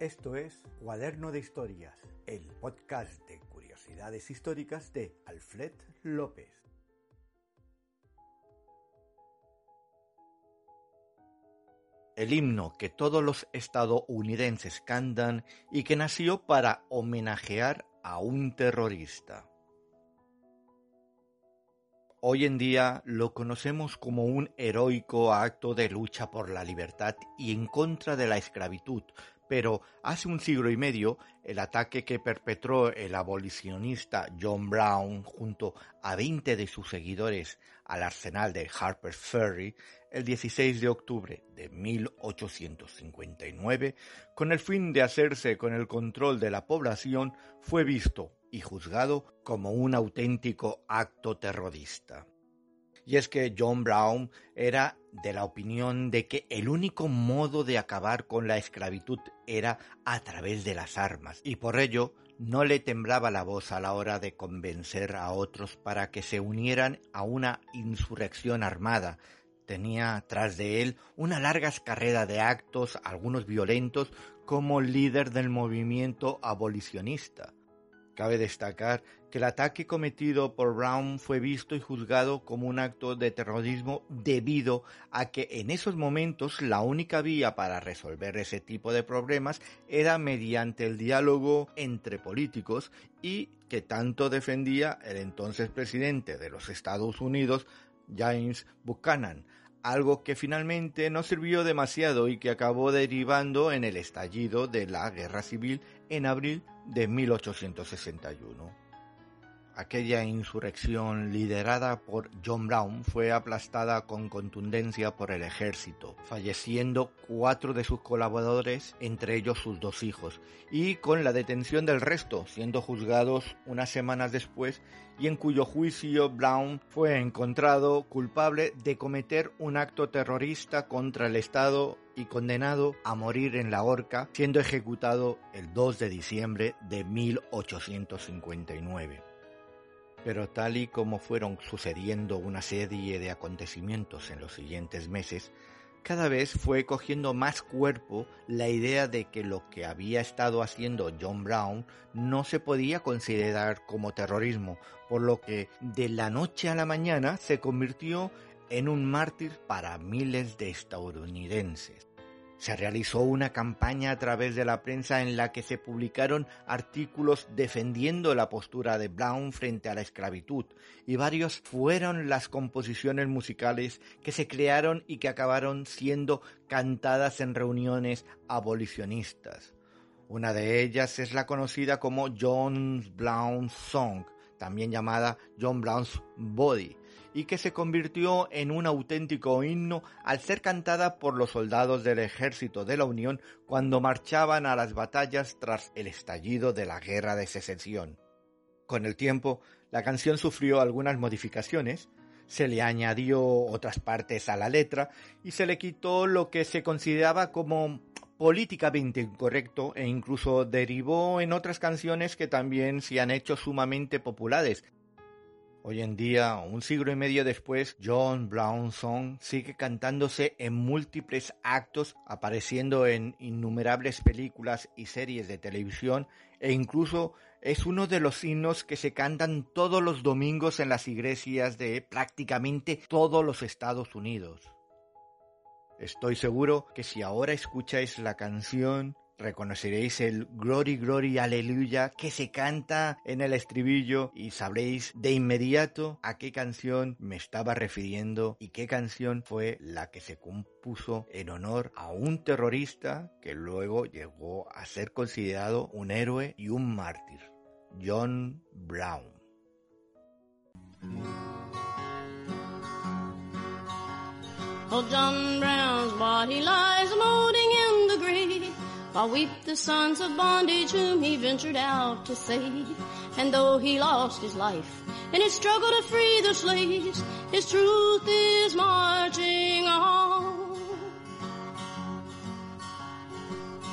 Esto es Cuaderno de Historias, el podcast de curiosidades históricas de Alfred López. El himno que todos los estadounidenses cantan y que nació para homenajear a un terrorista. Hoy en día lo conocemos como un heroico acto de lucha por la libertad y en contra de la esclavitud, pero hace un siglo y medio el ataque que perpetró el abolicionista John Brown junto a 20 de sus seguidores al arsenal de Harper's Ferry el 16 de octubre de 1859, con el fin de hacerse con el control de la población, fue visto y juzgado como un auténtico acto terrorista. Y es que John Brown era de la opinión de que el único modo de acabar con la esclavitud era a través de las armas, y por ello no le temblaba la voz a la hora de convencer a otros para que se unieran a una insurrección armada. Tenía tras de él una larga carrera de actos, algunos violentos, como líder del movimiento abolicionista. Cabe destacar que el ataque cometido por Brown fue visto y juzgado como un acto de terrorismo debido a que en esos momentos la única vía para resolver ese tipo de problemas era mediante el diálogo entre políticos y que tanto defendía el entonces presidente de los Estados Unidos, James Buchanan, algo que finalmente no sirvió demasiado y que acabó derivando en el estallido de la guerra civil en abril de 1861. Aquella insurrección liderada por John Brown fue aplastada con contundencia por el ejército, falleciendo cuatro de sus colaboradores, entre ellos sus dos hijos, y con la detención del resto, siendo juzgados unas semanas después y en cuyo juicio Brown fue encontrado culpable de cometer un acto terrorista contra el Estado y condenado a morir en la horca, siendo ejecutado el 2 de diciembre de 1859 pero tal y como fueron sucediendo una serie de acontecimientos en los siguientes meses, cada vez fue cogiendo más cuerpo la idea de que lo que había estado haciendo John Brown no se podía considerar como terrorismo, por lo que de la noche a la mañana se convirtió en un mártir para miles de estadounidenses. Se realizó una campaña a través de la prensa en la que se publicaron artículos defendiendo la postura de Brown frente a la esclavitud y varios fueron las composiciones musicales que se crearon y que acabaron siendo cantadas en reuniones abolicionistas. Una de ellas es la conocida como John Brown's Song, también llamada John Brown's Body, y que se convirtió en un auténtico himno al ser cantada por los soldados del ejército de la Unión cuando marchaban a las batallas tras el estallido de la Guerra de Secesión. Con el tiempo, la canción sufrió algunas modificaciones, se le añadió otras partes a la letra y se le quitó lo que se consideraba como políticamente incorrecto e incluso derivó en otras canciones que también se han hecho sumamente populares, Hoy en día, un siglo y medio después, John Brown Song sigue cantándose en múltiples actos, apareciendo en innumerables películas y series de televisión e incluso es uno de los himnos que se cantan todos los domingos en las iglesias de prácticamente todos los Estados Unidos. Estoy seguro que si ahora escucháis la canción reconoceréis el Glory, Glory, Aleluya que se canta en el estribillo y sabréis de inmediato a qué canción me estaba refiriendo y qué canción fue la que se compuso en honor a un terrorista que luego llegó a ser considerado un héroe y un mártir, John Brown. Oh, John Brown's body. While weep the sons of bondage whom he ventured out to save. And though he lost his life in his struggle to free the slaves, his truth is marching on.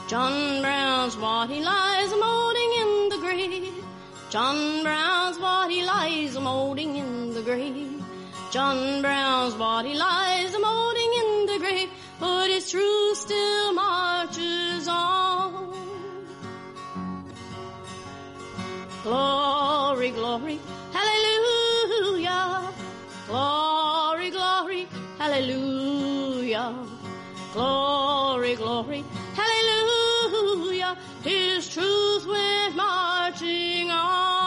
John Brown's body lies molding in the grave. John Brown's body lies molding in the grave. John Brown's body lies molding in the grave, but his truth still Glory, glory, hallelujah. Glory, glory, hallelujah. Glory, glory, hallelujah. His truth went marching on.